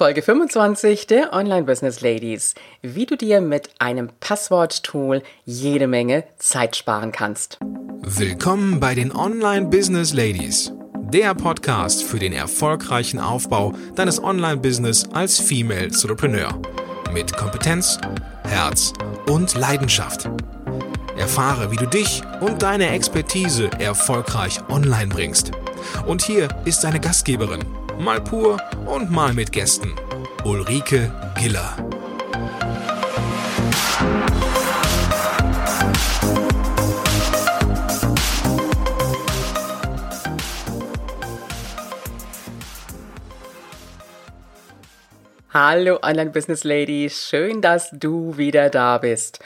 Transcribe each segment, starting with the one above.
Folge 25 der Online Business Ladies. Wie du dir mit einem Passwort-Tool jede Menge Zeit sparen kannst. Willkommen bei den Online Business Ladies. Der Podcast für den erfolgreichen Aufbau deines Online-Business als Female Entrepreneur. Mit Kompetenz, Herz und Leidenschaft. Erfahre, wie du dich und deine Expertise erfolgreich online bringst. Und hier ist deine Gastgeberin, mal pur und mal mit Gästen. Ulrike Giller. Hallo Online Business Ladies, schön, dass du wieder da bist.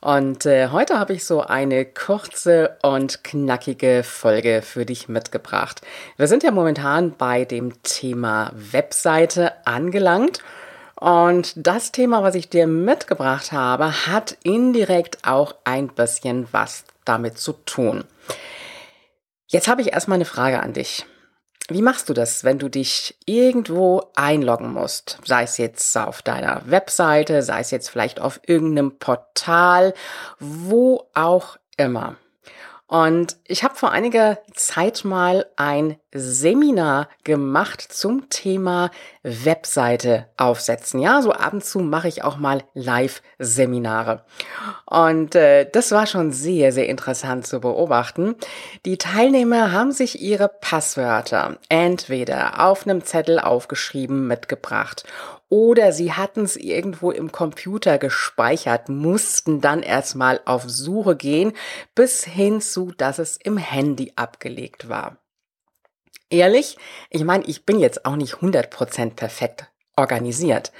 Und äh, heute habe ich so eine kurze und knackige Folge für dich mitgebracht. Wir sind ja momentan bei dem Thema Webseite angelangt. Und das Thema, was ich dir mitgebracht habe, hat indirekt auch ein bisschen was damit zu tun. Jetzt habe ich erstmal eine Frage an dich. Wie machst du das, wenn du dich irgendwo einloggen musst? Sei es jetzt auf deiner Webseite, sei es jetzt vielleicht auf irgendeinem Portal, wo auch immer. Und ich habe vor einiger Zeit mal ein Seminar gemacht zum Thema Webseite aufsetzen. Ja, so ab und zu mache ich auch mal Live-Seminare. Und äh, das war schon sehr, sehr interessant zu beobachten. Die Teilnehmer haben sich ihre Passwörter entweder auf einem Zettel aufgeschrieben mitgebracht oder sie hatten es irgendwo im Computer gespeichert, mussten dann erstmal auf Suche gehen, bis hin zu, dass es im Handy abgelegt war. Ehrlich, ich meine, ich bin jetzt auch nicht 100% perfekt organisiert.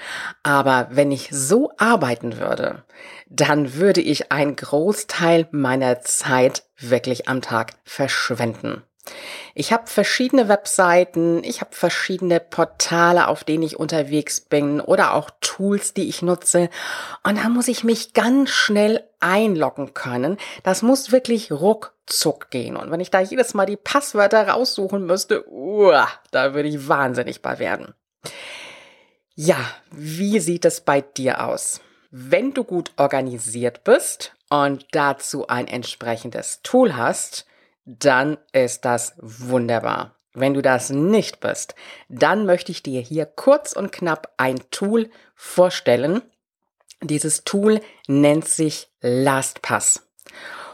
Aber wenn ich so arbeiten würde, dann würde ich einen Großteil meiner Zeit wirklich am Tag verschwenden. Ich habe verschiedene Webseiten, ich habe verschiedene Portale, auf denen ich unterwegs bin oder auch Tools, die ich nutze. Und da muss ich mich ganz schnell einloggen können. Das muss wirklich ruckzuck gehen. Und wenn ich da jedes Mal die Passwörter raussuchen müsste, uah, da würde ich wahnsinnig bei werden. Ja, wie sieht es bei dir aus? Wenn du gut organisiert bist und dazu ein entsprechendes Tool hast, dann ist das wunderbar. Wenn du das nicht bist, dann möchte ich dir hier kurz und knapp ein Tool vorstellen. Dieses Tool nennt sich LastPass.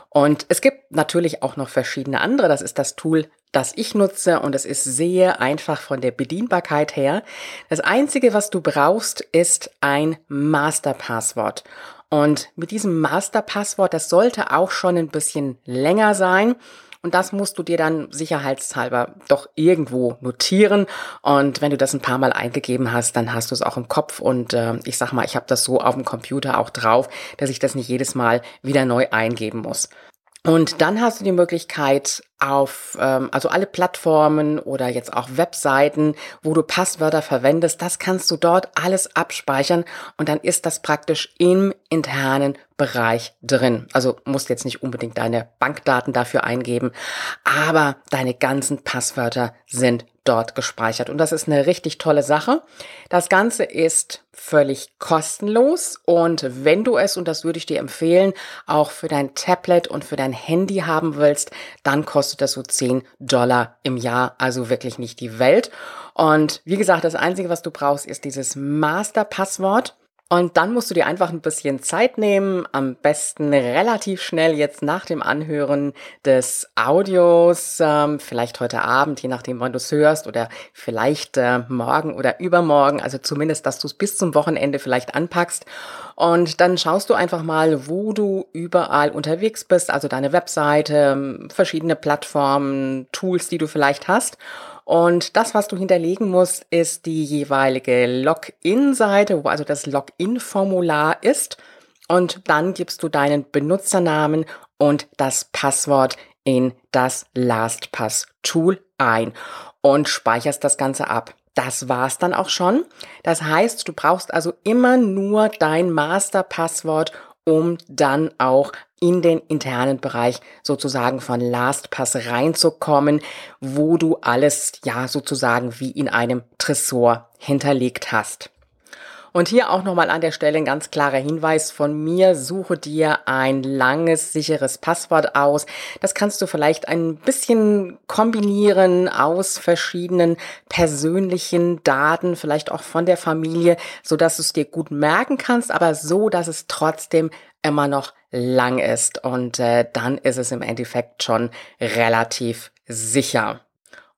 Und es gibt natürlich auch noch verschiedene andere. Das ist das Tool, das ich nutze und es ist sehr einfach von der Bedienbarkeit her. Das Einzige, was du brauchst, ist ein Masterpasswort. Und mit diesem Masterpasswort, das sollte auch schon ein bisschen länger sein. Und das musst du dir dann sicherheitshalber doch irgendwo notieren. Und wenn du das ein paar Mal eingegeben hast, dann hast du es auch im Kopf. Und äh, ich sag mal, ich habe das so auf dem Computer auch drauf, dass ich das nicht jedes Mal wieder neu eingeben muss. Und dann hast du die Möglichkeit auf, ähm, also alle Plattformen oder jetzt auch Webseiten, wo du Passwörter verwendest, das kannst du dort alles abspeichern und dann ist das praktisch im internen Bereich drin. Also musst jetzt nicht unbedingt deine Bankdaten dafür eingeben, aber deine ganzen Passwörter sind dort gespeichert. Und das ist eine richtig tolle Sache. Das Ganze ist völlig kostenlos und wenn du es, und das würde ich dir empfehlen, auch für dein Tablet und für dein Handy haben willst, dann kostet das so 10 Dollar im Jahr, also wirklich nicht die Welt. Und wie gesagt, das Einzige, was du brauchst, ist dieses Master-Passwort. Und dann musst du dir einfach ein bisschen Zeit nehmen, am besten relativ schnell jetzt nach dem Anhören des Audios, ähm, vielleicht heute Abend, je nachdem, wann du es hörst, oder vielleicht äh, morgen oder übermorgen, also zumindest, dass du es bis zum Wochenende vielleicht anpackst. Und dann schaust du einfach mal, wo du überall unterwegs bist, also deine Webseite, verschiedene Plattformen, Tools, die du vielleicht hast. Und das, was du hinterlegen musst, ist die jeweilige Login-Seite, wo also das Login-Formular ist. Und dann gibst du deinen Benutzernamen und das Passwort in das LastPass-Tool ein und speicherst das Ganze ab. Das war's dann auch schon. Das heißt, du brauchst also immer nur dein Masterpasswort um dann auch in den internen Bereich sozusagen von LastPass reinzukommen, wo du alles ja sozusagen wie in einem Tresor hinterlegt hast. Und hier auch nochmal an der Stelle ein ganz klarer Hinweis von mir. Suche dir ein langes, sicheres Passwort aus. Das kannst du vielleicht ein bisschen kombinieren aus verschiedenen persönlichen Daten, vielleicht auch von der Familie, so dass du es dir gut merken kannst, aber so, dass es trotzdem immer noch lang ist. Und äh, dann ist es im Endeffekt schon relativ sicher.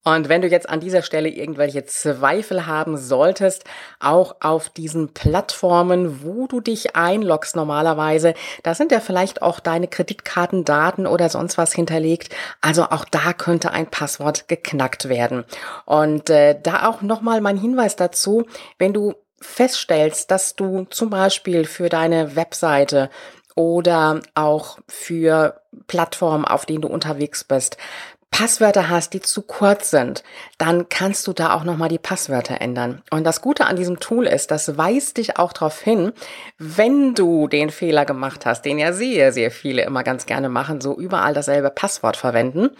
Und wenn du jetzt an dieser Stelle irgendwelche Zweifel haben solltest, auch auf diesen Plattformen, wo du dich einloggst normalerweise, da sind ja vielleicht auch deine Kreditkartendaten oder sonst was hinterlegt. Also auch da könnte ein Passwort geknackt werden. Und äh, da auch nochmal mein Hinweis dazu, wenn du feststellst, dass du zum Beispiel für deine Webseite oder auch für Plattformen, auf denen du unterwegs bist, Passwörter hast, die zu kurz sind, dann kannst du da auch nochmal die Passwörter ändern. Und das Gute an diesem Tool ist, das weist dich auch darauf hin, wenn du den Fehler gemacht hast, den ja sehr, sehr viele immer ganz gerne machen, so überall dasselbe Passwort verwenden.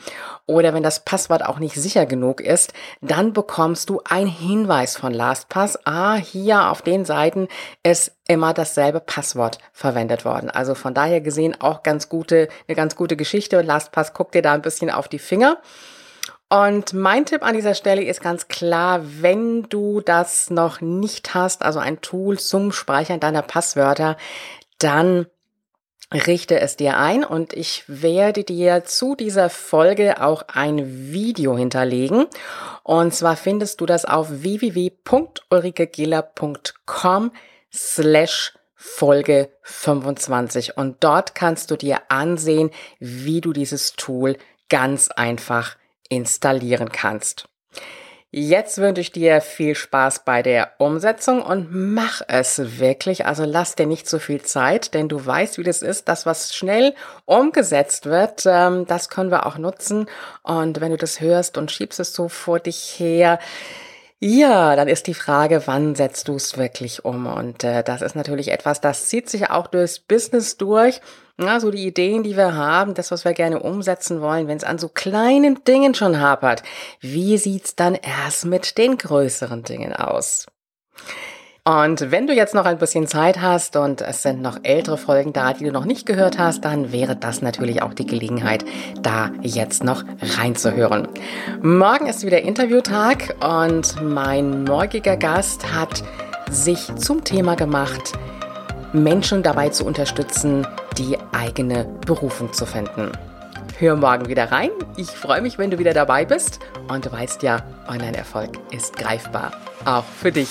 Oder wenn das Passwort auch nicht sicher genug ist, dann bekommst du einen Hinweis von LastPass. Ah, hier auf den Seiten ist immer dasselbe Passwort verwendet worden. Also von daher gesehen auch ganz gute, eine ganz gute Geschichte. LastPass guckt dir da ein bisschen auf die Finger. Und mein Tipp an dieser Stelle ist ganz klar, wenn du das noch nicht hast, also ein Tool zum Speichern deiner Passwörter, dann richte es dir ein und ich werde dir zu dieser Folge auch ein Video hinterlegen. Und zwar findest du das auf www.ulrikegiller.com slash Folge 25 und dort kannst du dir ansehen, wie du dieses Tool ganz einfach installieren kannst. Jetzt wünsche ich dir viel Spaß bei der Umsetzung und mach es wirklich. Also lass dir nicht so viel Zeit, denn du weißt, wie das ist. Das, was schnell umgesetzt wird, ähm, das können wir auch nutzen. Und wenn du das hörst und schiebst es so vor dich her, ja, dann ist die Frage, wann setzt du es wirklich um? Und äh, das ist natürlich etwas, das zieht sich auch durchs Business durch. Ja, so die Ideen, die wir haben, das, was wir gerne umsetzen wollen, wenn es an so kleinen Dingen schon hapert, wie sieht's dann erst mit den größeren Dingen aus? Und wenn du jetzt noch ein bisschen Zeit hast und es sind noch ältere Folgen da, die du noch nicht gehört hast, dann wäre das natürlich auch die Gelegenheit, da jetzt noch reinzuhören. Morgen ist wieder Interviewtag und mein morgiger Gast hat sich zum Thema gemacht, Menschen dabei zu unterstützen, die eigene Berufung zu finden. Hör morgen wieder rein. Ich freue mich, wenn du wieder dabei bist. Und du weißt ja, Online-Erfolg ist greifbar. Auch für dich.